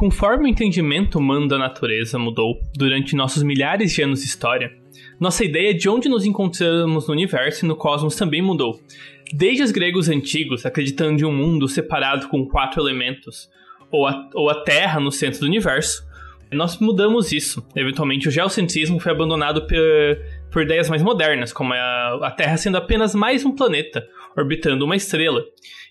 Conforme o entendimento humano da natureza mudou durante nossos milhares de anos de história, nossa ideia de onde nos encontramos no universo e no cosmos também mudou. Desde os gregos antigos, acreditando em um mundo separado com quatro elementos, ou a, ou a Terra no centro do universo, nós mudamos isso. Eventualmente, o geocentrismo foi abandonado por, por ideias mais modernas, como a, a Terra sendo apenas mais um planeta, orbitando uma estrela.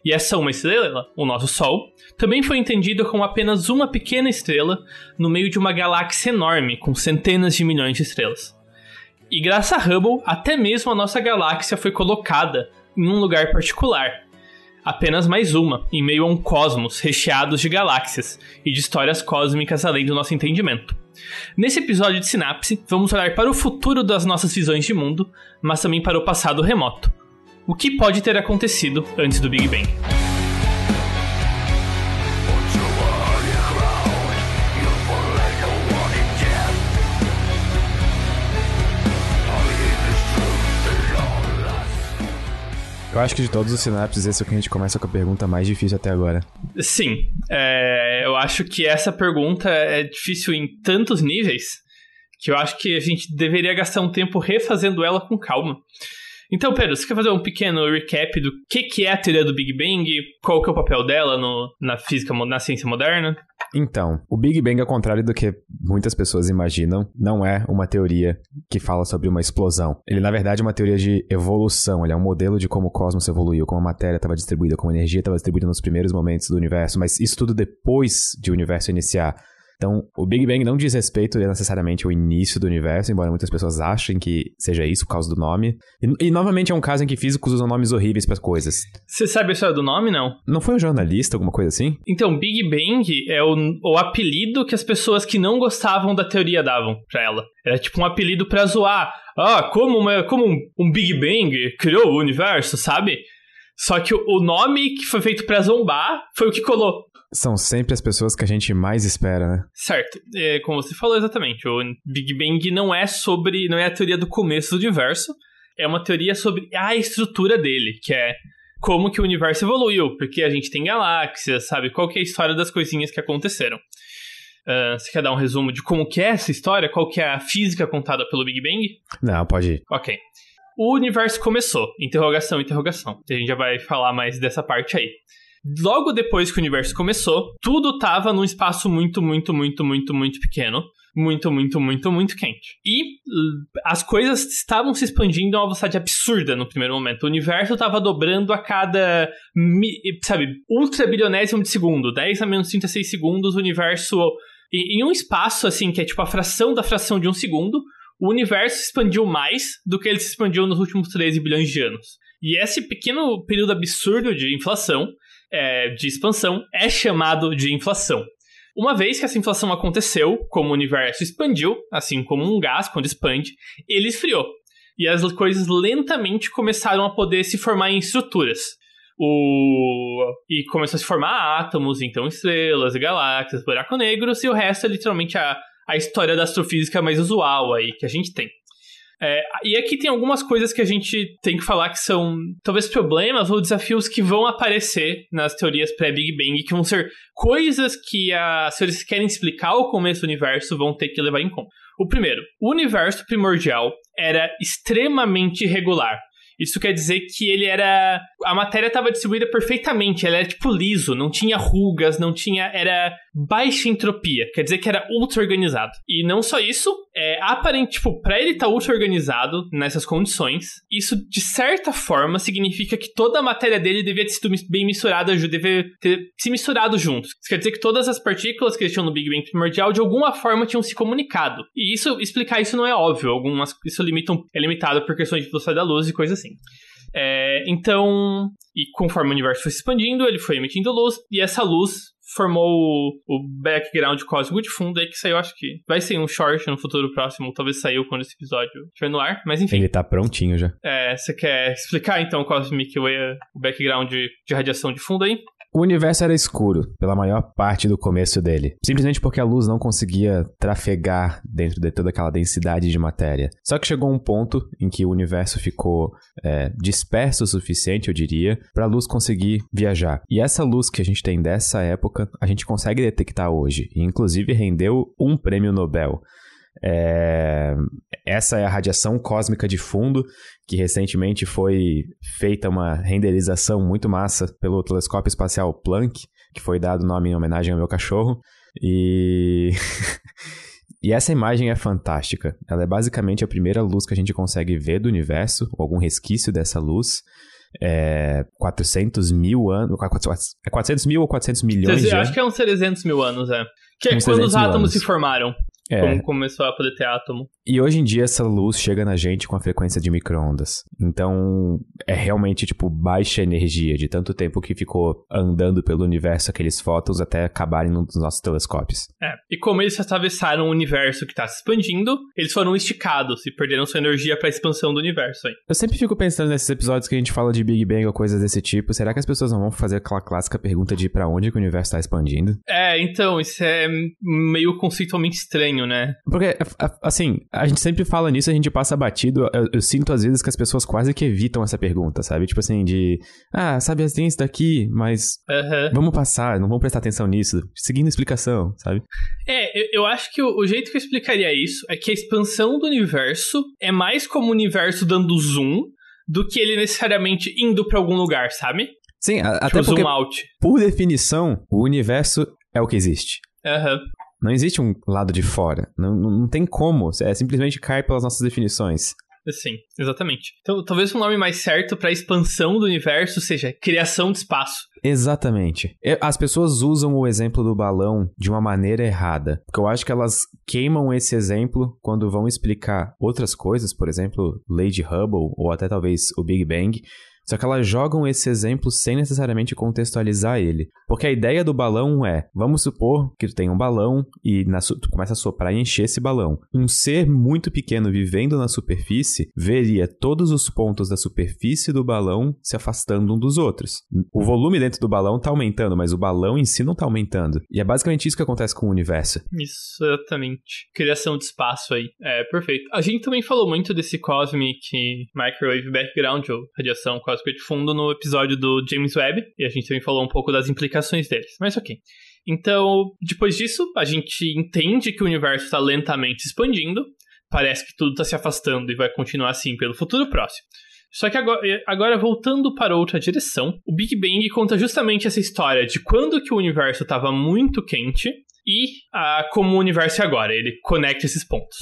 E essa uma estrela, o nosso Sol, também foi entendida como apenas uma pequena estrela no meio de uma galáxia enorme com centenas de milhões de estrelas. E graças a Hubble, até mesmo a nossa galáxia foi colocada em um lugar particular. Apenas mais uma, em meio a um cosmos recheado de galáxias e de histórias cósmicas além do nosso entendimento. Nesse episódio de Sinapse, vamos olhar para o futuro das nossas visões de mundo, mas também para o passado remoto. O que pode ter acontecido antes do Big Bang? Eu acho que de todos os sinapses, esse é o que a gente começa com a pergunta mais difícil até agora. Sim, é, eu acho que essa pergunta é difícil em tantos níveis que eu acho que a gente deveria gastar um tempo refazendo ela com calma. Então, Pedro, você quer fazer um pequeno recap do que, que é a teoria do Big Bang? Qual que é o papel dela no, na física, na ciência moderna? Então, o Big Bang, ao contrário do que muitas pessoas imaginam, não é uma teoria que fala sobre uma explosão. Ele, na verdade, é uma teoria de evolução. Ele é um modelo de como o cosmos evoluiu, como a matéria estava distribuída, como a energia estava distribuída nos primeiros momentos do universo, mas isso tudo depois de o universo iniciar. Então, o Big Bang não diz respeito necessariamente ao início do universo, embora muitas pessoas achem que seja isso por causa do nome. E, e novamente é um caso em que físicos usam nomes horríveis para coisas. Você sabe a história do nome, não? Não foi um jornalista, alguma coisa assim? Então, Big Bang é o, o apelido que as pessoas que não gostavam da teoria davam pra ela. Era tipo um apelido pra zoar. Ah, como, uma, como um, um Big Bang criou o universo, sabe? Só que o nome que foi feito para zombar foi o que colou. São sempre as pessoas que a gente mais espera, né? Certo. É, como você falou exatamente, o Big Bang não é sobre. não é a teoria do começo do universo. É uma teoria sobre a estrutura dele, que é como que o universo evoluiu, porque a gente tem galáxias, sabe? Qual que é a história das coisinhas que aconteceram. Uh, você quer dar um resumo de como que é essa história? Qual que é a física contada pelo Big Bang? Não, pode ir. Ok. O universo começou. Interrogação, interrogação. A gente já vai falar mais dessa parte aí. Logo depois que o universo começou, tudo tava num espaço muito, muito, muito, muito, muito pequeno. Muito, muito, muito, muito quente. E as coisas estavam se expandindo a uma velocidade absurda no primeiro momento. O universo estava dobrando a cada, sabe, ultra bilionésimo de segundo. 10 a menos 36 segundos, o universo. Em um espaço, assim, que é tipo a fração da fração de um segundo, o universo expandiu mais do que ele se expandiu nos últimos 13 bilhões de anos. E esse pequeno período absurdo de inflação é, de expansão é chamado de inflação. Uma vez que essa inflação aconteceu, como o universo expandiu, assim como um gás quando expande, ele esfriou. E as coisas lentamente começaram a poder se formar em estruturas. O... E começou a se formar átomos, então estrelas, galáxias, buracos negros, e o resto é literalmente a, a história da astrofísica mais usual aí que a gente tem. É, e aqui tem algumas coisas que a gente tem que falar que são talvez problemas ou desafios que vão aparecer nas teorias pré-Big Bang, que vão ser coisas que se eles querem explicar o começo do universo, vão ter que levar em conta. O primeiro, o universo primordial era extremamente irregular. Isso quer dizer que ele era. A matéria estava distribuída perfeitamente, ela era tipo liso, não tinha rugas, não tinha. Era baixa entropia, quer dizer que era ultra organizado. E não só isso, é aparente, tipo, pra ele estar tá ultra organizado nessas condições, isso de certa forma significa que toda a matéria dele devia ter sido bem misturada, devia ter se misturado juntos. Isso quer dizer que todas as partículas que tinham no Big Bang primordial de alguma forma tinham se comunicado. E isso, explicar isso não é óbvio, algumas, isso limitam, é limitado por questões de velocidade da luz e coisas assim. É, então, e conforme o universo foi se expandindo, ele foi emitindo luz, e essa luz formou o, o background cósmico de fundo aí que saiu, acho que vai ser um short no futuro próximo, talvez saiu quando esse episódio estiver no ar, mas enfim. Ele tá prontinho já. É, você quer explicar então, Cosmic, o, o background de, de radiação de fundo aí? O universo era escuro pela maior parte do começo dele, simplesmente porque a luz não conseguia trafegar dentro de toda aquela densidade de matéria. Só que chegou um ponto em que o universo ficou é, disperso o suficiente, eu diria, para a luz conseguir viajar. E essa luz que a gente tem dessa época, a gente consegue detectar hoje, e inclusive rendeu um prêmio Nobel. É... Essa é a radiação cósmica de fundo, que recentemente foi feita uma renderização muito massa pelo telescópio espacial Planck, que foi dado nome em homenagem ao meu cachorro. E. E essa imagem é fantástica. Ela é basicamente a primeira luz que a gente consegue ver do universo, ou algum resquício dessa luz. É 400 mil anos. É 400 mil ou 400 milhões de anos? Acho que é uns 300 mil anos, é. Que é quando os átomos anos. se formaram. É. Como começou a poder ter átomo. E hoje em dia essa luz chega na gente com a frequência de microondas. Então é realmente tipo baixa energia de tanto tempo que ficou andando pelo universo aqueles fótons até acabarem nos nossos telescópios. É. E como eles atravessaram o universo que está se expandindo, eles foram esticados e perderam sua energia para a expansão do universo aí. Eu sempre fico pensando nesses episódios que a gente fala de Big Bang ou coisas desse tipo, será que as pessoas não vão fazer aquela clássica pergunta de para onde que o universo está expandindo? É, então, isso é meio conceitualmente estranho, né? Porque assim, a gente sempre fala nisso, a gente passa batido. Eu, eu, sinto às vezes que as pessoas quase que evitam essa pergunta, sabe? Tipo assim, de. Ah, sabe assim, isso daqui, mas. Uhum. Vamos passar, não vamos prestar atenção nisso. Seguindo a explicação, sabe? É, eu, eu acho que o, o, jeito que eu explicaria isso é que a expansão do universo é mais como o universo dando zoom do que ele necessariamente indo para algum lugar, sabe? Sim, tipo, até porque, por definição, o universo é o que existe. Aham. Uhum. Não existe um lado de fora. Não, não tem como. É simplesmente cai pelas nossas definições. Sim, exatamente. Então, talvez um nome mais certo para expansão do universo seja criação de espaço. Exatamente. As pessoas usam o exemplo do balão de uma maneira errada. Porque eu acho que elas queimam esse exemplo quando vão explicar outras coisas, por exemplo, Lady Hubble ou até talvez o Big Bang. Só que elas jogam esse exemplo sem necessariamente contextualizar ele. Porque a ideia do balão é, vamos supor que tu tem um balão e na, tu começa a soprar e encher esse balão. Um ser muito pequeno vivendo na superfície veria todos os pontos da superfície do balão se afastando um dos outros. O volume dentro do balão está aumentando, mas o balão em si não está aumentando. E é basicamente isso que acontece com o universo. Exatamente. Criação de espaço aí. É, perfeito. A gente também falou muito desse Cosmic Microwave Background, ou radiação cósmica de fundo no episódio do James Webb, e a gente também falou um pouco das implicações deles. Mas ok. Então, depois disso, a gente entende que o universo está lentamente expandindo, parece que tudo está se afastando e vai continuar assim pelo futuro próximo. Só que agora, agora, voltando para outra direção, o Big Bang conta justamente essa história de quando que o universo estava muito quente e ah, como o universo é agora. Ele conecta esses pontos.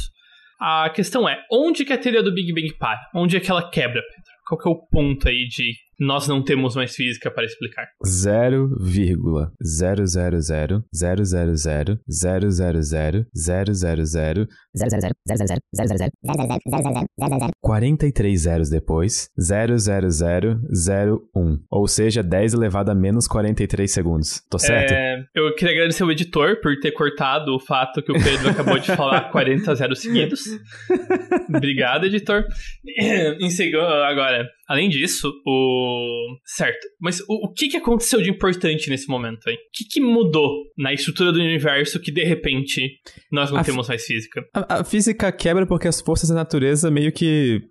A questão é, onde que a teoria do Big Bang para? Onde é que ela quebra? Qual que é o ponto aí de nós não temos mais física para explicar? 43 zeros depois, 00001. Ou seja, 10 elevado a menos 43 segundos. Tô certo? É, eu queria agradecer o editor por ter cortado o fato que o Pedro acabou de falar 40 zeros seguidos. Obrigado, editor. em segundo, agora, além disso, o certo. Mas o, o que, que aconteceu de importante nesse momento aí? O que, que mudou na estrutura do universo que de repente nós não a temos mais física? A, a física quebra porque as forças da natureza meio que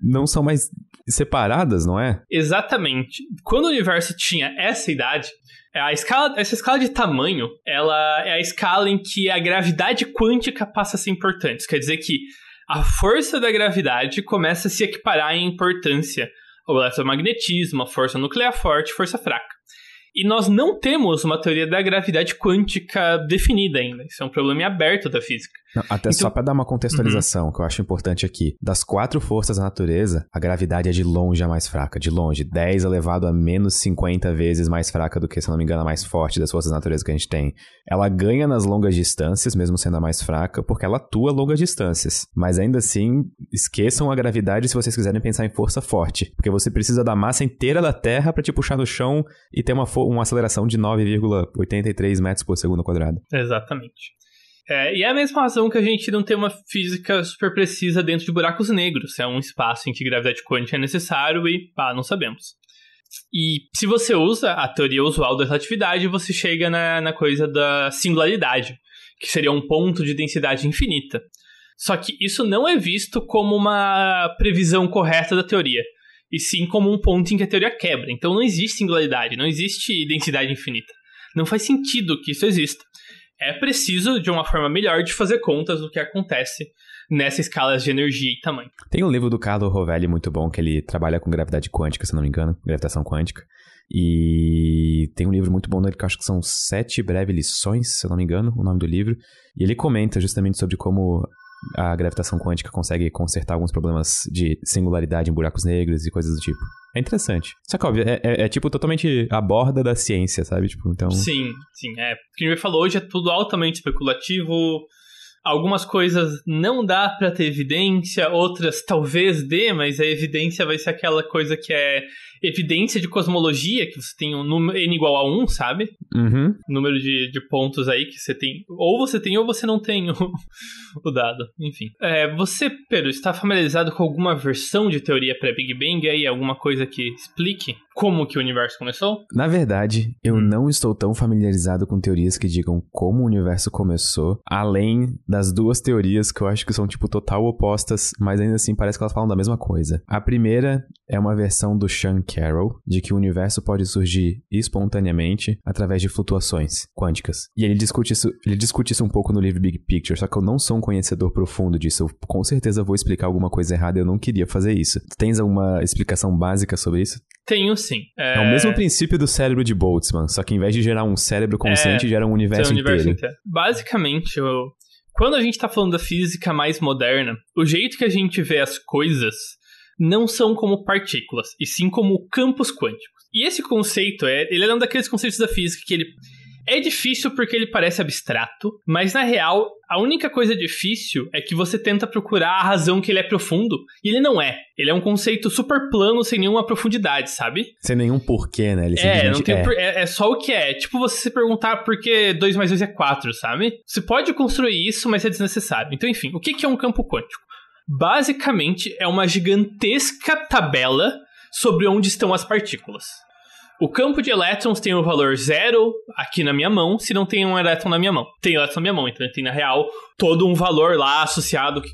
não são mais separadas, não é? Exatamente. Quando o universo tinha essa idade, a escala, essa escala de tamanho, ela é a escala em que a gravidade quântica passa a ser importante. Isso quer dizer que a força da gravidade começa a se equiparar em importância o eletromagnetismo, a força nuclear forte, força fraca. E nós não temos uma teoria da gravidade quântica definida ainda. Isso é um problema aberto da física. Não, até então... só para dar uma contextualização, uhum. que eu acho importante aqui. Das quatro forças da natureza, a gravidade é de longe a mais fraca. De longe. 10 elevado a menos 50 vezes mais fraca do que, se não me engano, a mais forte das forças da natureza que a gente tem. Ela ganha nas longas distâncias, mesmo sendo a mais fraca, porque ela atua longas distâncias. Mas ainda assim, esqueçam a gravidade se vocês quiserem pensar em força forte. Porque você precisa da massa inteira da Terra para te puxar no chão e ter uma, uma aceleração de 9,83 metros por segundo quadrado. Exatamente. É, e é a mesma razão que a gente não tem uma física super precisa dentro de buracos negros. É um espaço em que gravidade quântica é necessário e, pá, não sabemos. E se você usa a teoria usual da relatividade, você chega na, na coisa da singularidade, que seria um ponto de densidade infinita. Só que isso não é visto como uma previsão correta da teoria, e sim como um ponto em que a teoria quebra. Então não existe singularidade, não existe densidade infinita. Não faz sentido que isso exista. É preciso de uma forma melhor de fazer contas do que acontece nessa escala de energia e tamanho. Tem um livro do Carlo Rovelli muito bom que ele trabalha com gravidade quântica, se não me engano, gravitação quântica. E tem um livro muito bom dele que eu acho que são Sete Breves Lições, se eu não me engano, o nome do livro. E ele comenta justamente sobre como a gravitação quântica consegue consertar alguns problemas de singularidade em buracos negros e coisas do tipo. É interessante. Só que, óbvio, é, é, é tipo totalmente a borda da ciência, sabe? Tipo, então... Sim, sim. É. O que a gente falou hoje é tudo altamente especulativo, Algumas coisas não dá para ter evidência, outras talvez dê, mas a evidência vai ser aquela coisa que é evidência de cosmologia, que você tem um número n igual a 1, sabe? Uhum. Número de, de pontos aí que você tem. Ou você tem ou você não tem o, o dado. Enfim. É, você, Pedro, está familiarizado com alguma versão de teoria pré-Big Bang aí? Alguma coisa que explique como que o universo começou? Na verdade, eu hum. não estou tão familiarizado com teorias que digam como o universo começou, além das duas teorias que eu acho que são, tipo, total opostas, mas ainda assim parece que elas falam da mesma coisa. A primeira é uma versão do Sean Carroll, de que o universo pode surgir espontaneamente através de flutuações quânticas. E ele discute isso, ele discute isso um pouco no livro Big Picture, só que eu não sou um conhecedor profundo disso. Eu com certeza vou explicar alguma coisa errada e eu não queria fazer isso. Tens alguma explicação básica sobre isso? Tenho sim. É... é... o mesmo princípio do cérebro de Boltzmann, só que em vez de gerar um cérebro consciente, é... gera um universo, um universo inteiro. inteiro. Basicamente, eu... quando a gente tá falando da física mais moderna, o jeito que a gente vê as coisas não são como partículas, e sim como campos quânticos. E esse conceito, é, ele é um daqueles conceitos da física que ele é difícil porque ele parece abstrato, mas na real, a única coisa difícil é que você tenta procurar a razão que ele é profundo, e ele não é. Ele é um conceito super plano, sem nenhuma profundidade, sabe? Sem nenhum porquê, né? Ele é, não tem é. Por... é. é. só o que é. Tipo você se perguntar por que 2 mais 2 é 4, sabe? Você pode construir isso, mas é desnecessário. Então, enfim, o que é um campo quântico? Basicamente, é uma gigantesca tabela sobre onde estão as partículas. O campo de elétrons tem o valor zero aqui na minha mão, se não tem um elétron na minha mão. Tem elétron na minha mão, então tem na real todo um valor lá associado que,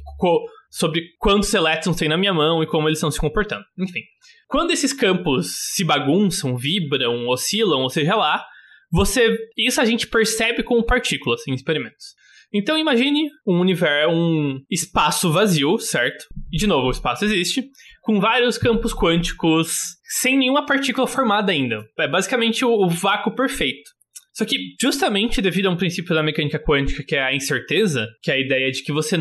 sobre quantos elétrons tem na minha mão e como eles estão se comportando. Enfim. Quando esses campos se bagunçam, vibram, oscilam, ou seja lá, você isso a gente percebe com partículas em experimentos. Então imagine um universo, um espaço vazio, certo? E de novo, o espaço existe, com vários campos quânticos sem nenhuma partícula formada ainda. É basicamente o, o vácuo perfeito. Só que, justamente devido a um princípio da mecânica quântica, que é a incerteza, que é a ideia de que você.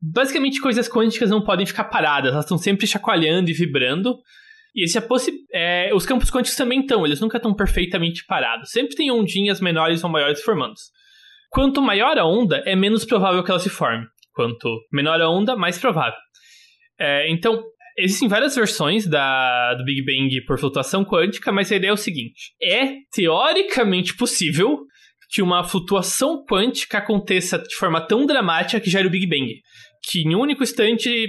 Basicamente, coisas quânticas não podem ficar paradas, elas estão sempre chacoalhando e vibrando. E esse é possi é, os campos quânticos também estão, eles nunca estão perfeitamente parados. Sempre tem ondinhas menores ou maiores formando. Quanto maior a onda, é menos provável que ela se forme. Quanto menor a onda, mais provável. É, então, existem várias versões da, do Big Bang por flutuação quântica, mas a ideia é o seguinte: é teoricamente possível que uma flutuação quântica aconteça de forma tão dramática que gere o Big Bang. Que em um único instante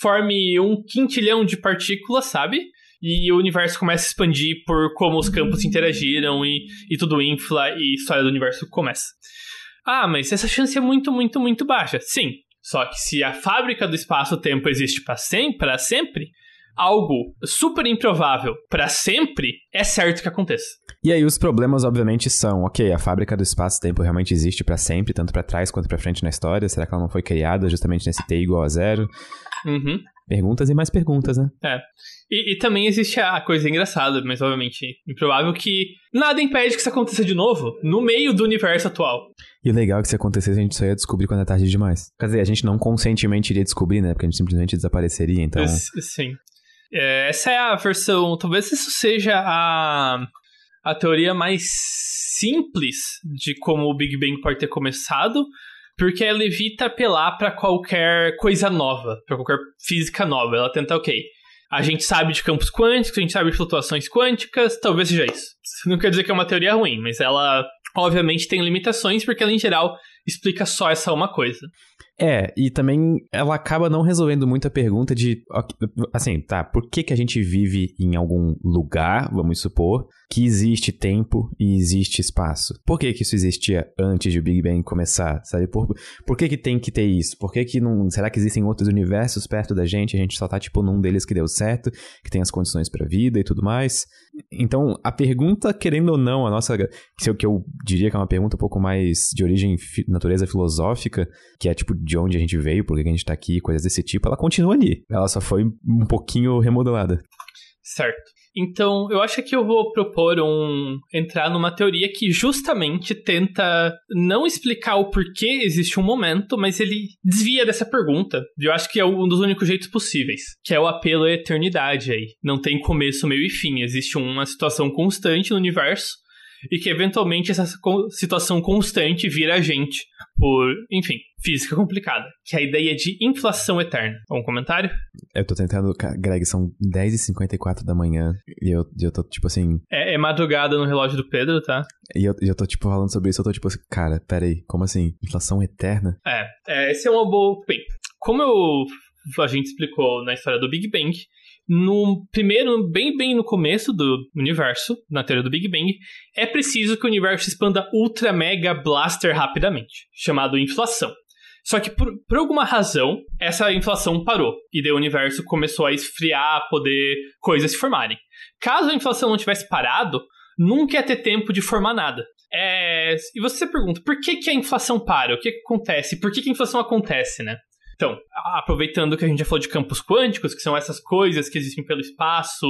forme um quintilhão de partículas, sabe? E o universo começa a expandir por como os campos interagiram e, e tudo infla e a história do universo começa. Ah, mas essa chance é muito, muito, muito baixa. Sim. Só que se a fábrica do espaço-tempo existe para sempre, sempre, algo super improvável para sempre, é certo que aconteça. E aí os problemas obviamente são, OK, a fábrica do espaço-tempo realmente existe para sempre, tanto para trás quanto para frente na história. Será que ela não foi criada justamente nesse t igual a zero? Uhum. Perguntas e mais perguntas, né? É. E, e, também existe a coisa engraçada, mas obviamente improvável, que nada impede que isso aconteça de novo no meio do universo atual. E o legal é que se acontecesse, a gente só ia descobrir quando é tarde demais. Quer dizer, a gente não conscientemente iria descobrir, né? Porque a gente simplesmente desapareceria, então. Sim. É, essa é a versão. Talvez isso seja a, a teoria mais simples de como o Big Bang pode ter começado, porque ela evita apelar para qualquer coisa nova, para qualquer física nova. Ela tenta, ok, a gente sabe de campos quânticos, a gente sabe de flutuações quânticas, talvez seja isso. Não quer dizer que é uma teoria ruim, mas ela obviamente tem limitações porque ela em geral explica só essa uma coisa. É, e também ela acaba não resolvendo muito a pergunta de, assim, tá, por que que a gente vive em algum lugar, vamos supor, que existe tempo e existe espaço? Por que que isso existia antes de o Big Bang começar, sabe? Por, por que que tem que ter isso? Por que que não, será que existem outros universos perto da gente, a gente só tá, tipo, num deles que deu certo, que tem as condições pra vida e tudo mais? Então, a pergunta, querendo ou não, a nossa, que eu, que eu diria que é uma pergunta um pouco mais de origem, natureza filosófica, que é, tipo, de onde a gente veio, por que a gente tá aqui, coisas desse tipo, ela continua ali. Ela só foi um pouquinho remodelada. Certo. Então, eu acho que eu vou propor um entrar numa teoria que justamente tenta não explicar o porquê existe um momento, mas ele desvia dessa pergunta. Eu acho que é um dos únicos jeitos possíveis, que é o apelo à eternidade aí. Não tem começo, meio e fim, existe uma situação constante no universo e que eventualmente essa situação constante vira a gente por, enfim, física complicada, que é a ideia de inflação eterna. Um comentário? Eu tô tentando, Greg, são 10h54 da manhã e eu, eu tô tipo assim. É, é madrugada no relógio do Pedro, tá? E eu, eu tô tipo falando sobre isso, eu tô tipo assim, cara, peraí, como assim? Inflação eterna? É, é esse é uma boa. Bem, como eu, a gente explicou na história do Big Bang, no primeiro, bem bem no começo do universo, na teoria do Big Bang, é preciso que o universo expanda ultra mega blaster rapidamente, chamado inflação. Só que por, por alguma razão, essa inflação parou. E o universo começou a esfriar, poder coisas se formarem. Caso a inflação não tivesse parado, nunca ia ter tempo de formar nada. É... E você pergunta, por que, que a inflação para? O que, que acontece? Por que, que a inflação acontece, né? Então, aproveitando que a gente já falou de campos quânticos, que são essas coisas que existem pelo espaço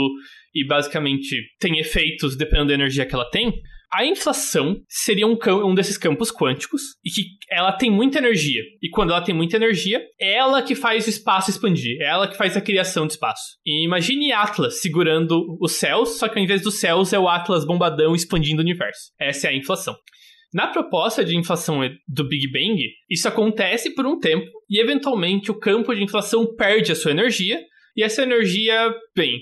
e basicamente têm efeitos dependendo da energia que ela tem, a inflação seria um, um, desses campos quânticos e que ela tem muita energia. E quando ela tem muita energia, é ela que faz o espaço expandir, é ela que faz a criação de espaço. E imagine Atlas segurando os céus, só que ao invés dos céus é o Atlas bombadão expandindo o universo. Essa é a inflação. Na proposta de inflação do Big Bang, isso acontece por um tempo e eventualmente o campo de inflação perde a sua energia e essa energia, bem,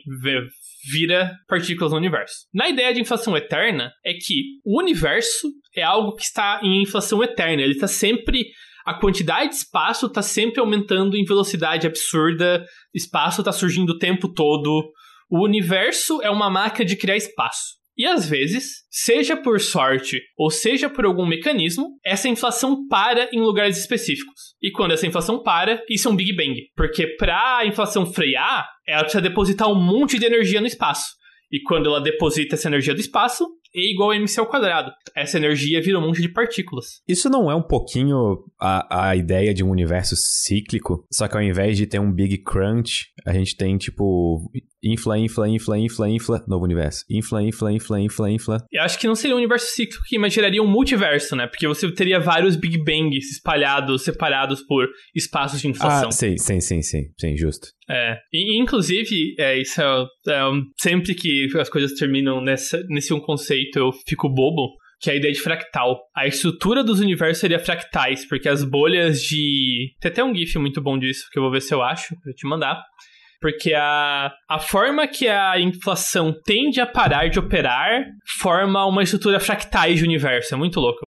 vira partículas no universo. Na ideia de inflação eterna é que o universo é algo que está em inflação eterna, ele está sempre a quantidade de espaço está sempre aumentando em velocidade absurda, espaço está surgindo o tempo todo. O universo é uma máquina de criar espaço. E às vezes, seja por sorte ou seja por algum mecanismo, essa inflação para em lugares específicos. E quando essa inflação para, isso é um Big Bang. Porque para a inflação frear, ela precisa depositar um monte de energia no espaço. E quando ela deposita essa energia do espaço, E igual a mc ao quadrado. Essa energia vira um monte de partículas. Isso não é um pouquinho a, a ideia de um universo cíclico? Só que ao invés de ter um Big Crunch, a gente tem, tipo, infla, infla, infla, infla, infla, novo universo. Infla, infla, infla, infla, infla. Eu acho que não seria um universo cíclico, mas geraria um multiverso, né? Porque você teria vários Big Bangs espalhados, separados por espaços de inflação. Ah, sim, sim, sim, sim, sim, justo. É, e, inclusive, é, isso é, é, sempre que as coisas terminam nessa, nesse um conceito, eu fico bobo, que é a ideia de fractal. A estrutura dos universos seria fractais, porque as bolhas de... Tem até um gif muito bom disso, que eu vou ver se eu acho, pra te mandar porque a, a forma que a inflação tende a parar de operar forma uma estrutura fractais de universo. É muito louco.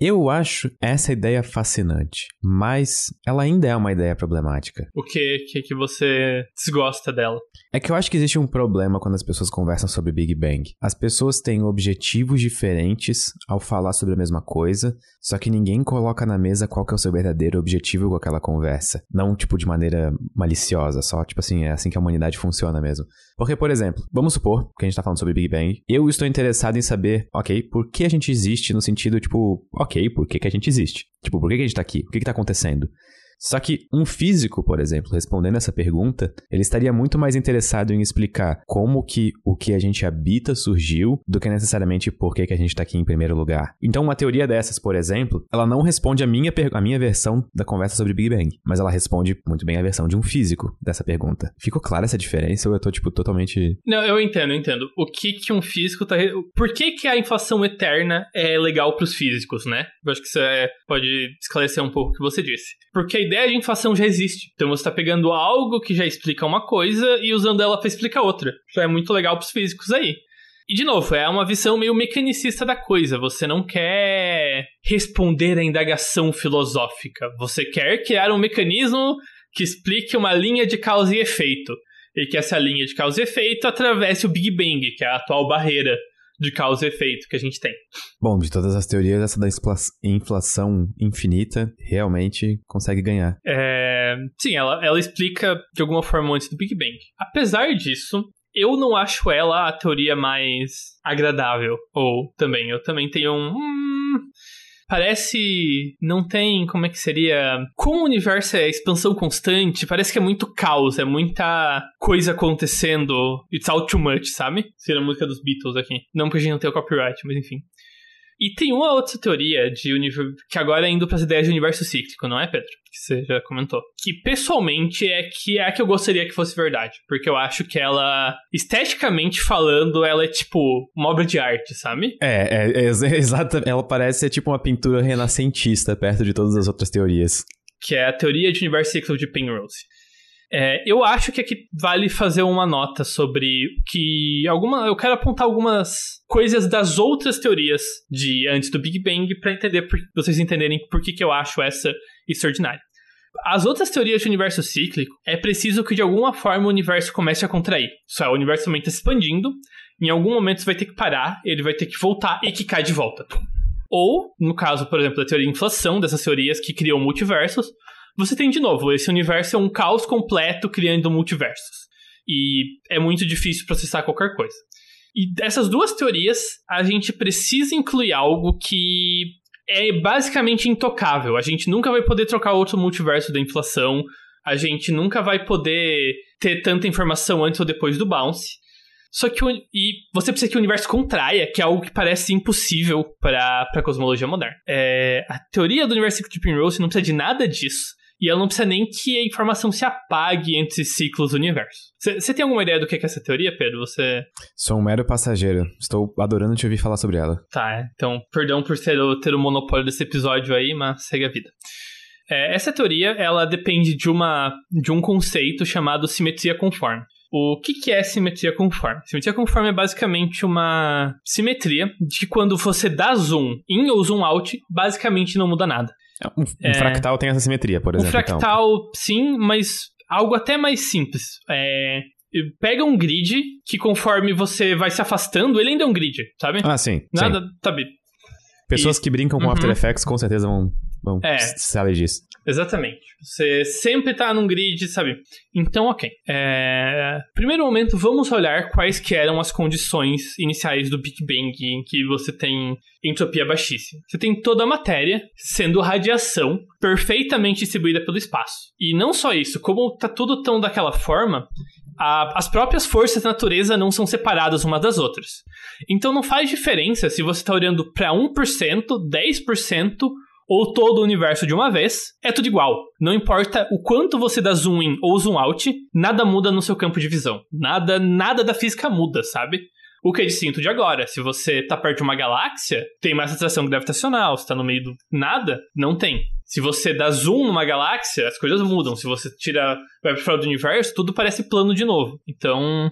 Eu acho essa ideia fascinante, mas ela ainda é uma ideia problemática. O que, que que você desgosta dela? É que eu acho que existe um problema quando as pessoas conversam sobre Big Bang. As pessoas têm objetivos diferentes ao falar sobre a mesma coisa, só que ninguém coloca na mesa qual que é o seu verdadeiro objetivo com aquela conversa. Não, tipo, de maneira maliciosa, só, tipo assim, é assim que a humanidade funciona mesmo. Porque, por exemplo, vamos supor que a gente tá falando sobre Big Bang, eu estou interessado em saber, ok, por que a gente existe no sentido, tipo, ok, por que, que a gente existe? Tipo, por que, que a gente tá aqui? O que, que tá acontecendo? Só que um físico, por exemplo, respondendo essa pergunta, ele estaria muito mais interessado em explicar como que o que a gente habita surgiu do que necessariamente por que, que a gente está aqui em primeiro lugar. Então, uma teoria dessas, por exemplo, ela não responde a minha, a minha versão da conversa sobre Big Bang, mas ela responde muito bem a versão de um físico dessa pergunta. Ficou clara essa diferença ou eu tô, tipo, totalmente... Não, eu entendo, eu entendo. O que que um físico tá... Por que que a inflação eterna é legal pros físicos, né? Eu acho que você é, pode esclarecer um pouco o que você disse. Porque a ideia de inflação já existe. Então você está pegando algo que já explica uma coisa e usando ela para explicar outra. Isso é muito legal para os físicos aí. E, de novo, é uma visão meio mecanicista da coisa. Você não quer responder à indagação filosófica. Você quer criar um mecanismo que explique uma linha de causa e efeito. E que essa linha de causa e efeito atravesse o Big Bang, que é a atual barreira de causa e efeito que a gente tem. Bom, de todas as teorias, essa da inflação infinita realmente consegue ganhar. É, sim, ela, ela explica de alguma forma antes do Big Bang. Apesar disso, eu não acho ela a teoria mais agradável. Ou também, eu também tenho um. Hum, parece. Não tem. Como é que seria? Como o universo é expansão constante, parece que é muito caos, é muita coisa acontecendo. It's all too much, sabe? Seria a música dos Beatles aqui. Não porque a gente não tem o copyright, mas enfim. E tem uma outra teoria de universo que agora é indo para as ideias de universo cíclico, não é, Pedro? Que você já comentou. Que pessoalmente é que é a que eu gostaria que fosse verdade, porque eu acho que ela esteticamente falando, ela é tipo uma obra de arte, sabe? É, é, é exata, ela parece ser tipo uma pintura renascentista perto de todas as outras teorias. Que é a teoria de universo cíclico de Penrose. É, eu acho que aqui vale fazer uma nota sobre que alguma, eu quero apontar algumas coisas das outras teorias de antes do Big Bang para entender pra vocês entenderem por que, que eu acho essa extraordinária. As outras teorias de universo cíclico é preciso que de alguma forma o universo comece a contrair. Só o universo também está expandindo, em algum momento você vai ter que parar, ele vai ter que voltar e que cai de volta. Ou, no caso, por exemplo, da teoria de inflação, dessas teorias que criam multiversos, você tem de novo, esse universo é um caos completo criando multiversos. E é muito difícil processar qualquer coisa. E dessas duas teorias, a gente precisa incluir algo que é basicamente intocável. A gente nunca vai poder trocar outro multiverso da inflação. A gente nunca vai poder ter tanta informação antes ou depois do bounce. Só que e você precisa que o universo contraia, que é algo que parece impossível para a cosmologia moderna. É, a teoria do universo de Penrose não precisa de nada disso. E ela não precisa nem que a informação se apague entre ciclos do universo. Você tem alguma ideia do que é essa teoria, Pedro? Você. Sou um mero passageiro. Estou adorando te ouvir falar sobre ela. Tá, então, perdão por ter o, ter o monopólio desse episódio aí, mas segue a vida. É, essa teoria, ela depende de, uma, de um conceito chamado simetria conforme. O que, que é simetria conforme? Simetria conforme é basicamente uma simetria de que quando você dá zoom in ou zoom out, basicamente não muda nada. É, um, um é, fractal tem essa simetria, por exemplo. Um fractal, então. sim, mas algo até mais simples. É, pega um grid que conforme você vai se afastando, ele ainda é um grid, sabe? Ah, sim. Nada, sim. sabe? Pessoas e... que brincam com uhum. After Effects com certeza vão, vão é. saber disso. Exatamente. Você sempre tá num grid, sabe? Então, ok. É... Primeiro momento, vamos olhar quais que eram as condições iniciais do Big Bang em que você tem entropia baixíssima. Você tem toda a matéria sendo radiação perfeitamente distribuída pelo espaço. E não só isso, como tá tudo tão daquela forma, a, as próprias forças da natureza não são separadas uma das outras. Então não faz diferença se você está olhando para 1%, 10% ou todo o universo de uma vez, é tudo igual. Não importa o quanto você dá zoom in ou zoom out, nada muda no seu campo de visão. Nada, nada da física muda, sabe? O que é distinto de agora. Se você tá perto de uma galáxia, tem mais atração gravitacional. Se tá no meio do nada, não tem. Se você dá zoom numa galáxia, as coisas mudam. Se você tira, vai para fora do universo, tudo parece plano de novo. Então,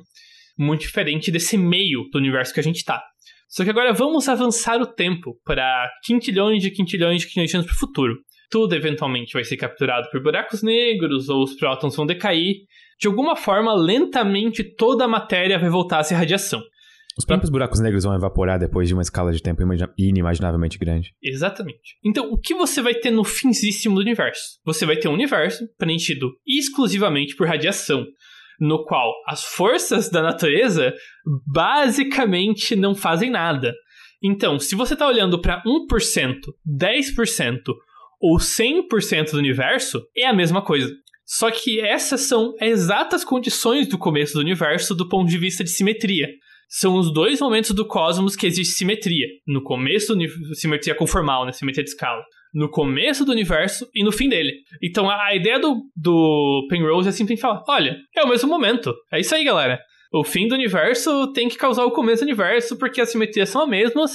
muito diferente desse meio do universo que a gente tá. Só que agora vamos avançar o tempo para quintilhões de quintilhões de quintilhões de anos para o futuro. Tudo eventualmente vai ser capturado por buracos negros, ou os prótons vão decair. De alguma forma, lentamente toda a matéria vai voltar a ser radiação. Os próprios buracos negros vão evaporar depois de uma escala de tempo inimaginavelmente grande. Exatamente. Então, o que você vai ter no finzíssimo do universo? Você vai ter um universo preenchido exclusivamente por radiação no qual as forças da natureza basicamente não fazem nada. Então, se você está olhando para 1%, 10% ou 100% do universo, é a mesma coisa. Só que essas são exatas condições do começo do universo do ponto de vista de simetria. São os dois momentos do cosmos que existe simetria. No começo, simetria conformal, né? simetria de escala no começo do universo e no fim dele. Então a, a ideia do, do Penrose é simplesmente falar: olha, é o mesmo momento. É isso aí, galera. O fim do universo tem que causar o começo do universo, porque as simetrias são as mesmas.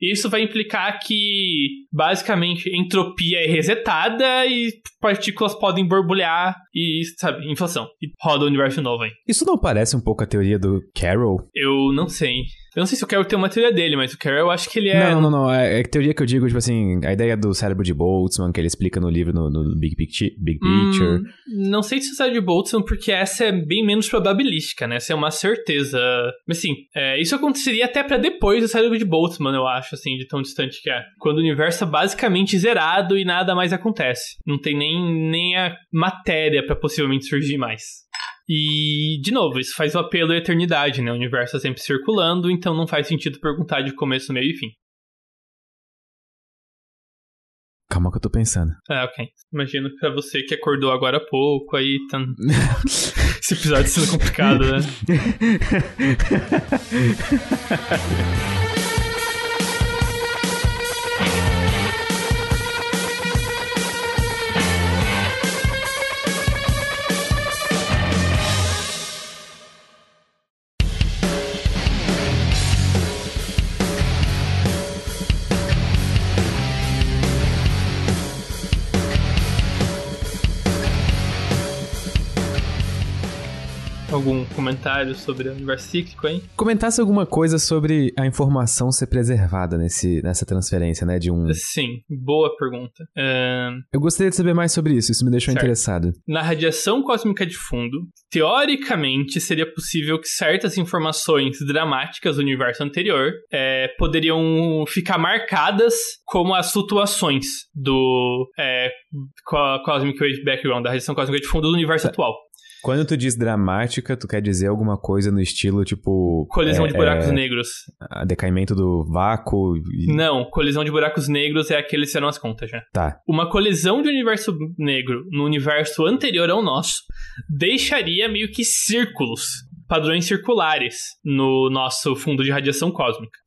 Isso vai implicar que, basicamente, entropia é resetada e partículas podem borbulhar e, sabe, inflação. E roda o universo novo aí. Isso não parece um pouco a teoria do Carroll? Eu não sei. Eu não sei se o Carol tem uma teoria dele, mas o Carol eu acho que ele é. Não, não, não. É, é teoria que eu digo, tipo assim, a ideia do cérebro de Boltzmann, que ele explica no livro, no, no Big, Picture, Big Picture. Hum, não sei se o cérebro de Boltzmann, porque essa é bem menos probabilística, né? Essa é uma certeza. Mas assim, é, isso aconteceria até para depois do cérebro de Boltzmann, eu acho, assim, de tão distante que é. Quando o universo é basicamente zerado e nada mais acontece. Não tem nem, nem a matéria para possivelmente surgir mais. E, de novo, isso faz o apelo à eternidade, né? O universo é sempre circulando, então não faz sentido perguntar de começo, meio e fim. Calma que eu tô pensando. É, ok. Imagino que pra você que acordou agora há pouco, aí tá... Esse episódio sendo complicado, né? algum comentário sobre o universo cíclico, hein? Comentasse alguma coisa sobre a informação ser preservada nesse, nessa transferência, né? De um. Sim, boa pergunta. Eu gostaria de saber mais sobre isso, isso me deixou certo. interessado. Na radiação cósmica de fundo, teoricamente seria possível que certas informações dramáticas do universo anterior é, poderiam ficar marcadas como as flutuações do é, Cosmic Wave Background, da radiação cósmica de fundo do universo é. atual. Quando tu diz dramática, tu quer dizer alguma coisa no estilo tipo. Colisão é, de buracos é, negros. Decaimento do vácuo. E... Não, colisão de buracos negros é aquele que serão as contas já. Tá. Uma colisão de universo negro no universo anterior ao nosso deixaria meio que círculos, padrões circulares, no nosso fundo de radiação cósmica.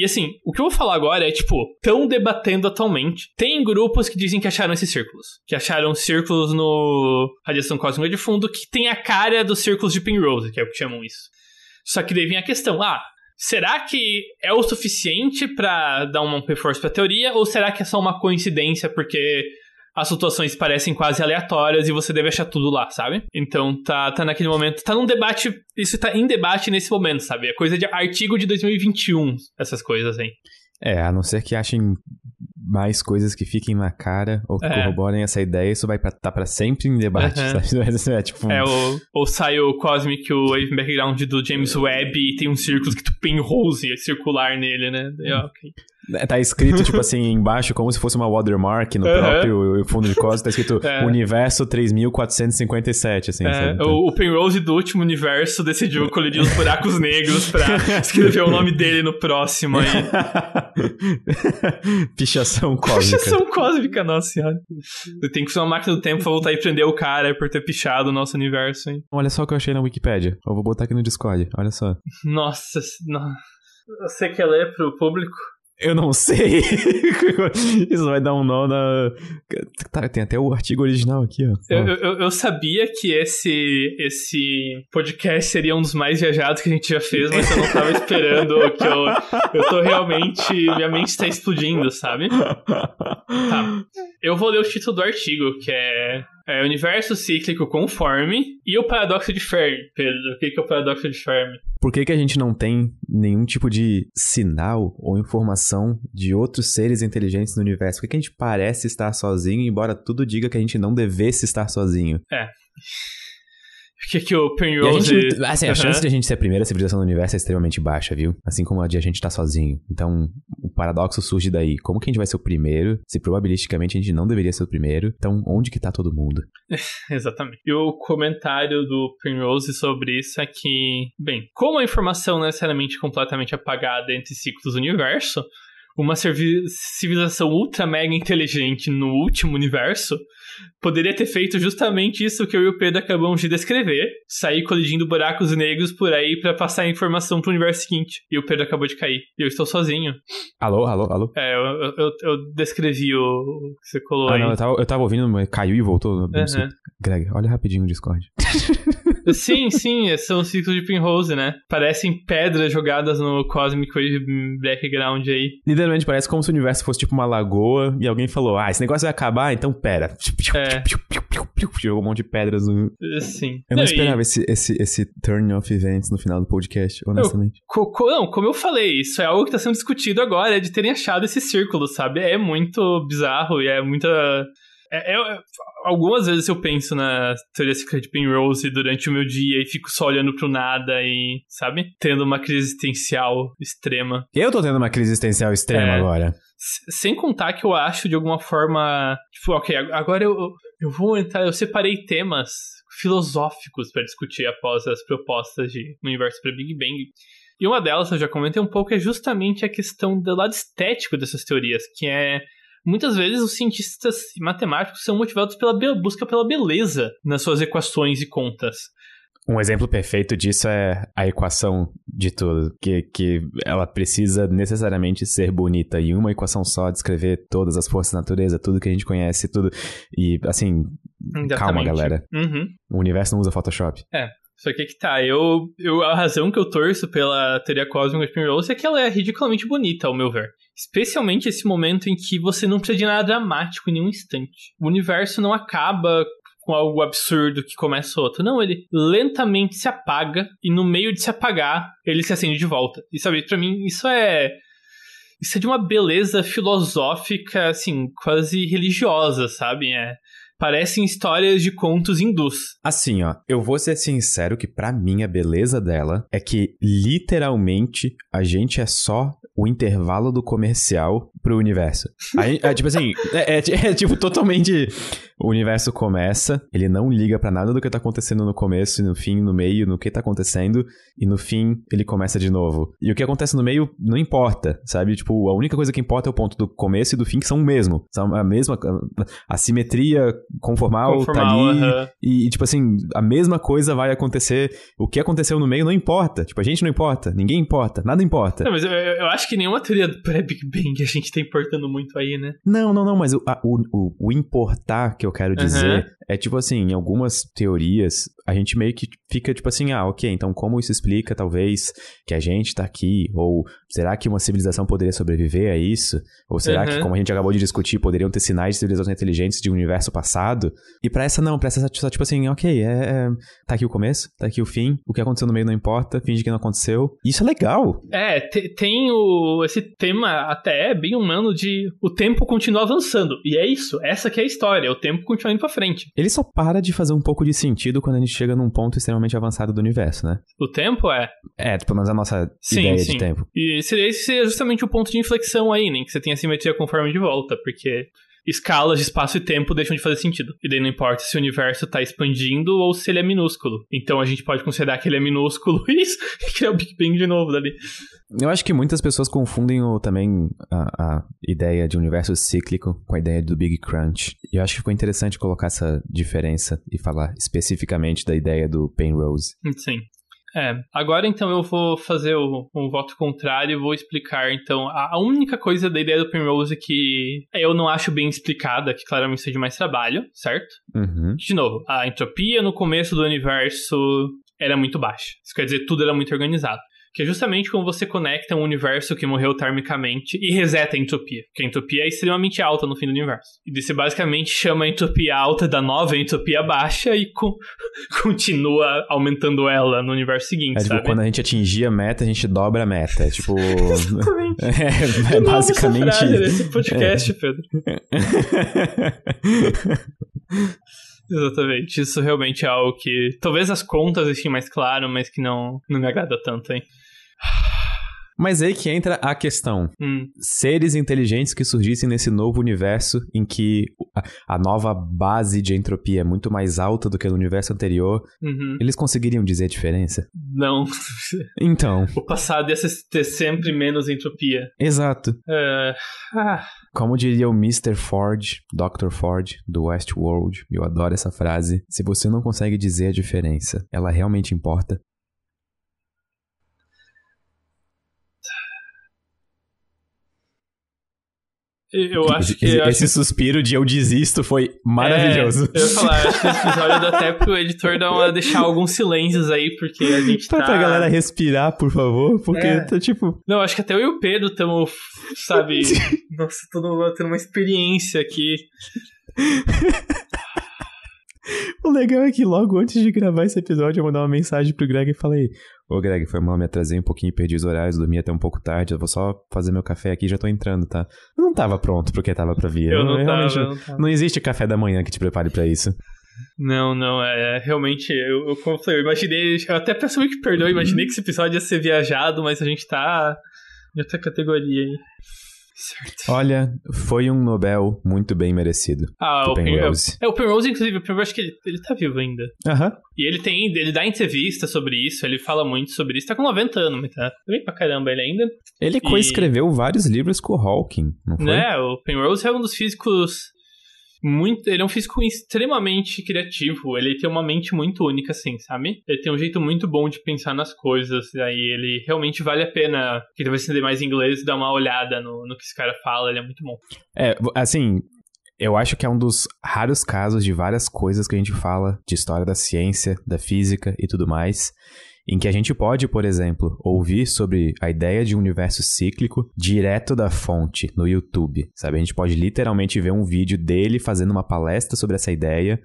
E assim, o que eu vou falar agora é, tipo, estão debatendo atualmente. Tem grupos que dizem que acharam esses círculos. Que acharam círculos no Radiação Cósmica de Fundo que tem a cara dos círculos de Penrose, que é o que chamam isso. Só que daí vem a questão, ah, será que é o suficiente para dar um reforço pra teoria? Ou será que é só uma coincidência porque as situações parecem quase aleatórias e você deve achar tudo lá, sabe? Então tá, tá naquele momento, tá num debate, isso tá em debate nesse momento, sabe? É coisa de artigo de 2021, essas coisas aí. É, a não ser que achem mais coisas que fiquem na cara ou que é. corroborem essa ideia, isso vai estar tá pra sempre em debate, uhum. sabe? É, tipo... é ou, ou sai o Cosmic, o Wave Background do James Webb e tem um círculo que tu pinhole circular nele, né? É, ok. É, tá escrito, tipo assim, embaixo, como se fosse uma watermark no uhum. próprio fundo de Cosmos, tá escrito é. Universo 3457, assim. É, então... o, o Penrose do último universo decidiu colidir os buracos negros pra escrever o nome dele no próximo aí. Pichação cósmica. Pichação cósmica, nossa senhora. Tem que usar uma máquina do tempo pra voltar e prender o cara por ter pichado o nosso universo, hein. Olha só o que eu achei na Wikipedia. Eu vou botar aqui no Discord, olha só. Nossa, não. Você quer ler pro público? Eu não sei. Isso vai dar um nó na. Tá, tem até o artigo original aqui, ó. Eu, eu, eu, sabia que esse, esse podcast seria um dos mais viajados que a gente já fez, mas eu não tava esperando que eu. Eu tô realmente. Minha mente está explodindo, sabe? Tá. Eu vou ler o título do artigo, que é é, universo cíclico conforme e o paradoxo de Fermi. Pedro, o que é o paradoxo de Fermi? Por que, que a gente não tem nenhum tipo de sinal ou informação de outros seres inteligentes no universo? Por que, que a gente parece estar sozinho, embora tudo diga que a gente não devesse estar sozinho? É que, que o Penrose... A gente, assim, a chance de a gente ser a primeira civilização do universo é extremamente baixa, viu? Assim como a de a gente estar tá sozinho. Então, o paradoxo surge daí. Como que a gente vai ser o primeiro, se probabilisticamente a gente não deveria ser o primeiro? Então, onde que tá todo mundo? Exatamente. E o comentário do Penrose sobre isso é que, bem, como a informação não é necessariamente completamente apagada entre ciclos do universo, uma civilização ultra mega inteligente no último universo poderia ter feito justamente isso que eu e o Pedro acabamos de descrever: sair colidindo buracos negros por aí para passar a informação pro universo seguinte. E o Pedro acabou de cair. E eu estou sozinho. Alô, alô, alô? É, eu, eu, eu descrevi o que você colou ah, aí. Não, eu tava, eu tava ouvindo, mas caiu e voltou. Uhum. Greg, olha rapidinho o Discord. sim, sim, são ciclos de Pinrose, né? Parecem pedras jogadas no Cosmic Wave Background aí. Líder parece como se o universo fosse tipo uma lagoa e alguém falou: Ah, esse negócio vai acabar, então pera. É. Jogou um monte de pedras no. Sim. Eu não, esperava e... esse, esse, esse turn of events no final do podcast, honestamente. Eu, co, não, como eu falei, isso é algo que tá sendo discutido agora, é de terem achado esse círculo, sabe? É muito bizarro e é muita. É, é, algumas vezes eu penso na teoria secreta de Penrose durante o meu dia e fico só olhando pro nada e, sabe? Tendo uma crise existencial extrema. Eu tô tendo uma crise existencial extrema é, agora. Sem contar que eu acho de alguma forma. Tipo, ok, agora eu, eu vou entrar. Eu separei temas filosóficos para discutir após as propostas de universo para Big Bang. E uma delas, eu já comentei um pouco, é justamente a questão do lado estético dessas teorias, que é Muitas vezes os cientistas matemáticos são motivados pela busca pela beleza nas suas equações e contas. Um exemplo perfeito disso é a equação de tudo, que, que ela precisa necessariamente ser bonita e uma equação só descrever todas as forças da natureza, tudo que a gente conhece, tudo. E assim, calma, galera. Uhum. O universo não usa Photoshop. É, só que que tá, eu, eu, a razão que eu torço pela teoria cósmica de Penrose é que ela é ridiculamente bonita, ao meu ver. Especialmente esse momento em que você não precisa de nada dramático em nenhum instante. O universo não acaba com algo absurdo que começa outro. Não, ele lentamente se apaga e no meio de se apagar, ele se acende de volta. E sabe, para mim isso é isso é de uma beleza filosófica assim, quase religiosa, sabe? É parecem histórias de contos hindus. Assim, ó, eu vou ser sincero que para mim a beleza dela é que literalmente a gente é só o intervalo do comercial pro universo. Aí, é, tipo assim, é, é, é, tipo totalmente. O universo começa, ele não liga para nada do que tá acontecendo no começo, no fim, no meio, no que tá acontecendo, e no fim ele começa de novo. E o que acontece no meio não importa, sabe? Tipo, a única coisa que importa é o ponto do começo e do fim, que são o mesmo. São a mesma. A simetria conformal, conformal tá ali. Uh -huh. e, e, tipo assim, a mesma coisa vai acontecer. O que aconteceu no meio não importa. Tipo, a gente não importa, ninguém importa, nada importa. Não, mas eu, eu acho que nenhuma teoria do pré-Big Bang a gente tá importando muito aí, né? Não, não, não, mas o, a, o, o, o, importar que eu quero dizer uhum. é tipo assim, em algumas teorias, a gente meio que fica tipo assim, ah, ok, então como isso explica talvez que a gente tá aqui? Ou será que uma civilização poderia sobreviver a isso? Ou será uhum. que, como a gente acabou de discutir, poderiam ter sinais de civilizações inteligentes de um universo passado? E para essa não, pra essa só tipo assim, ok, é, é, tá aqui o começo, tá aqui o fim, o que aconteceu no meio não importa, finge que não aconteceu. Isso é legal. É, tem o, esse tema até bem humano de o tempo continua avançando. E é isso, essa que é a história, o tempo continua indo pra frente. Ele só para de fazer um pouco de sentido quando a gente chega num ponto extremamente avançado do universo, né? O tempo é? É, pelo menos a nossa sim, ideia sim. de tempo. E seria, esse seria justamente o ponto de inflexão aí, né? Que você tem a simetria conforme de volta, porque escalas de espaço e tempo deixam de fazer sentido. E daí não importa se o universo tá expandindo ou se ele é minúsculo. Então a gente pode considerar que ele é minúsculo e, criar o Big Bang de novo dali. Eu acho que muitas pessoas confundem o, também a, a, ideia de universo cíclico com a ideia do Big Crunch. E eu acho que ficou interessante colocar essa diferença e falar especificamente da ideia do Penrose. Sim. É, agora então eu vou fazer o, um voto contrário e vou explicar então a, a, única coisa da ideia do Primrose que eu não acho bem explicada, que claramente de mais trabalho, certo? Uhum. De novo, a entropia no começo do universo era muito baixa. Isso quer dizer, tudo era muito organizado que é justamente quando você conecta um universo que morreu termicamente e reseta a entropia, que a entropia é extremamente alta no fim do universo. E você basicamente chama a entropia alta da nova entropia baixa e co continua aumentando ela no universo seguinte, é, tipo, sabe? quando a gente atingir a meta, a gente dobra a meta. É tipo... é, é basicamente... Esse podcast, Pedro. Exatamente. Isso realmente é algo que talvez as contas estejam mais claro, mas que não, não me agrada tanto, hein? Mas aí que entra a questão. Hum. Seres inteligentes que surgissem nesse novo universo em que a, nova base de entropia é muito mais alta do que no universo anterior, uhum. eles conseguiriam dizer a diferença? Não. Então. O passado ia ter sempre menos entropia. Exato. Uh... Ah. Como diria o Mr. Ford, Dr. Ford, do Westworld, eu adoro essa frase. Se você não consegue dizer a diferença, ela realmente importa? Eu acho que. Esse, eu esse acho... suspiro de eu desisto foi maravilhoso. É, eu ia falar, acho que esse episódio dá até pro editor dar uma, deixar alguns silêncios aí, porque a gente Pra, tá. pra galera respirar, por favor, porque É. tá tipo. Não, acho que até eu e o Pedro estamos, sabe? Nossa, todo mundo tendo uma experiência aqui. O legal é que logo antes de gravar esse episódio eu mandei uma mensagem pro Greg e falei: Ô Greg, foi mal, me atrasei um pouquinho, perdi os horários, dormi até um pouco tarde, eu vou só fazer meu café aqui e já tô entrando, tá? Eu não tava pronto porque tava pra vir. Eu não realmente tava, eu não tava. Não existe café da manhã que te prepare pra isso. Não, não, é realmente, eu, eu, como eu falei, eu imaginei, eu até peço perdoa, eu imaginei que esse episódio ia ser viajado, mas a gente tá em outra categoria aí. Certo. Olha, foi um Nobel muito bem merecido. Ah, o Pen- Penrose. É, o Penrose, inclusive, o Penrose, acho que ele, ele tá vivo ainda. Aham. E ele tem, ele dá entrevista sobre isso, ele fala muito sobre isso, tá com 90 anos, tá bem pra caramba ele ainda. Ele E- coescreveu vários livros com o Hawking, não foi? Né, o Penrose é um dos físicos muito, ele é um físico extremamente criativo, ele tem uma mente muito única assim, sabe? Ele tem um jeito muito bom de pensar nas coisas, e aí ele realmente vale a pena, que talvez entender mais inglês, dar uma olhada no, no que esse cara fala, ele é muito bom. É, assim, eu acho que é um dos raros casos de várias coisas que a gente fala de história da ciência, da física e tudo mais, em que a gente pode, por exemplo, ouvir sobre a ideia de um universo cíclico direto da fonte no YouTube, sabe? A gente pode literalmente ver um vídeo dele fazendo uma palestra sobre essa ideia.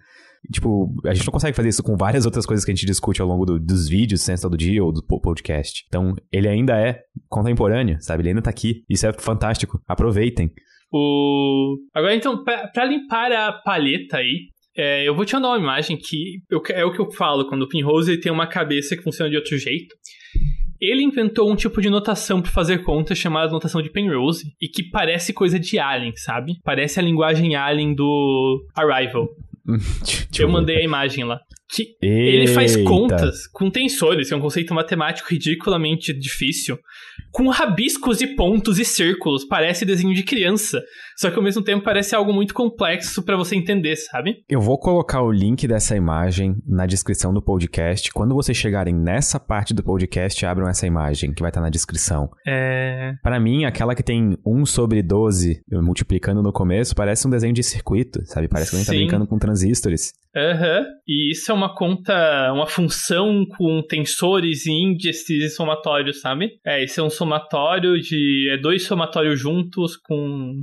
Tipo, a gente não consegue fazer isso com várias outras coisas que a gente discute ao longo do- dos vídeos, Ciência Todo Dia ou do po- podcast. Então, ele ainda é contemporâneo, sabe? Ele ainda tá aqui. Isso é fantástico. Aproveitem. O... Agora, então, pra limpar a palheta aí, é, eu vou te mandar uma imagem que eu- é o que eu falo, quando o Pinrose ele tem uma cabeça que funciona de outro jeito. Ele inventou um tipo de notação para fazer contas chamada notação de Penrose e que parece coisa de Alien, sabe? Parece a linguagem Alien do Arrival. Eu mandei a imagem lá. Que ele faz contas com tensores, que é um conceito matemático ridiculamente difícil, com rabiscos e pontos e círculos. Parece desenho de criança. Só que ao mesmo tempo parece algo muito complexo pra você entender, sabe? Eu vou colocar o link dessa imagem na descrição do podcast. Quando vocês chegarem nessa parte do podcast, abram essa imagem que vai estar na descrição. É. Pra mim, aquela que tem 1 sobre 12 multiplicando no começo, parece um desenho de circuito, sabe? Parece que a gente tá brincando com transistores. Aham. E isso é uma conta, uma função com tensores e índices e somatórios, sabe? É, isso é um somatório de. É dois somatórios juntos com.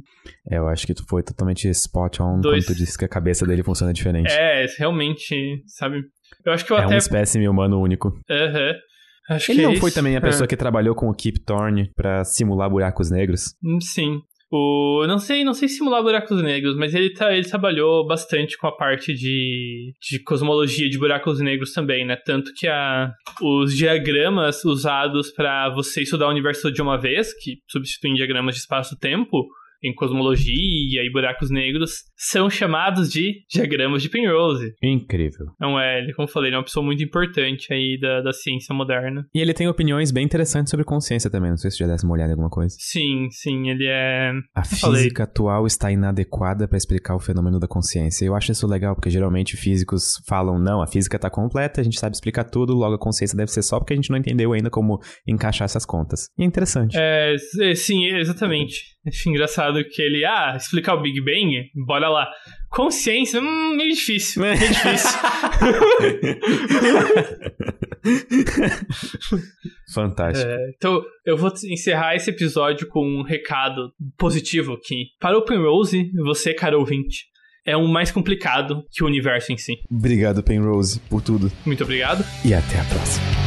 É, eu acho que tu foi totalmente spot on Dois. quando tu disse que a cabeça dele funciona diferente. É, realmente, sabe? Eu acho que eu É até. um espécime humano único. Aham. Acho Ele que é não foi isso. também a pessoa É. que trabalhou com o Kip Thorne pra simular buracos negros? Hum, Sim. O, não sei, não sei simular buracos negros, mas ele, tá, ele trabalhou bastante com a parte de, de cosmologia de buracos negros também, né? Tanto que a, os diagramas usados para você estudar o universo de uma vez, que substituem diagramas de espaço-tempo em cosmologia e buracos negros, são chamados de diagramas de Penrose. Incrível. Não é, ele, como eu falei, ele é uma pessoa muito importante aí da, da ciência moderna. E ele tem opiniões bem interessantes sobre consciência também. Não sei se já desse uma olhada em alguma coisa. Sim, sim, ele é. A falei. física atual está inadequada para explicar o fenômeno da consciência. Eu acho isso legal, porque geralmente físicos falam: não, a física está completa, a gente sabe explicar tudo, logo a consciência deve ser só porque a gente não entendeu ainda como encaixar essas contas. E é interessante. É, é, sim, exatamente. Acho engraçado que ele, ah, explicar o Big Bang, bora lá. Consciência, hum, meio difícil, meio difícil. Fantástico. É, então, eu vou encerrar esse episódio com um recado positivo aqui. Para o Penrose, você, cara ouvinte, é um mais complicado que o universo em si. Obrigado, Penrose, por tudo. Muito obrigado. E até a próxima.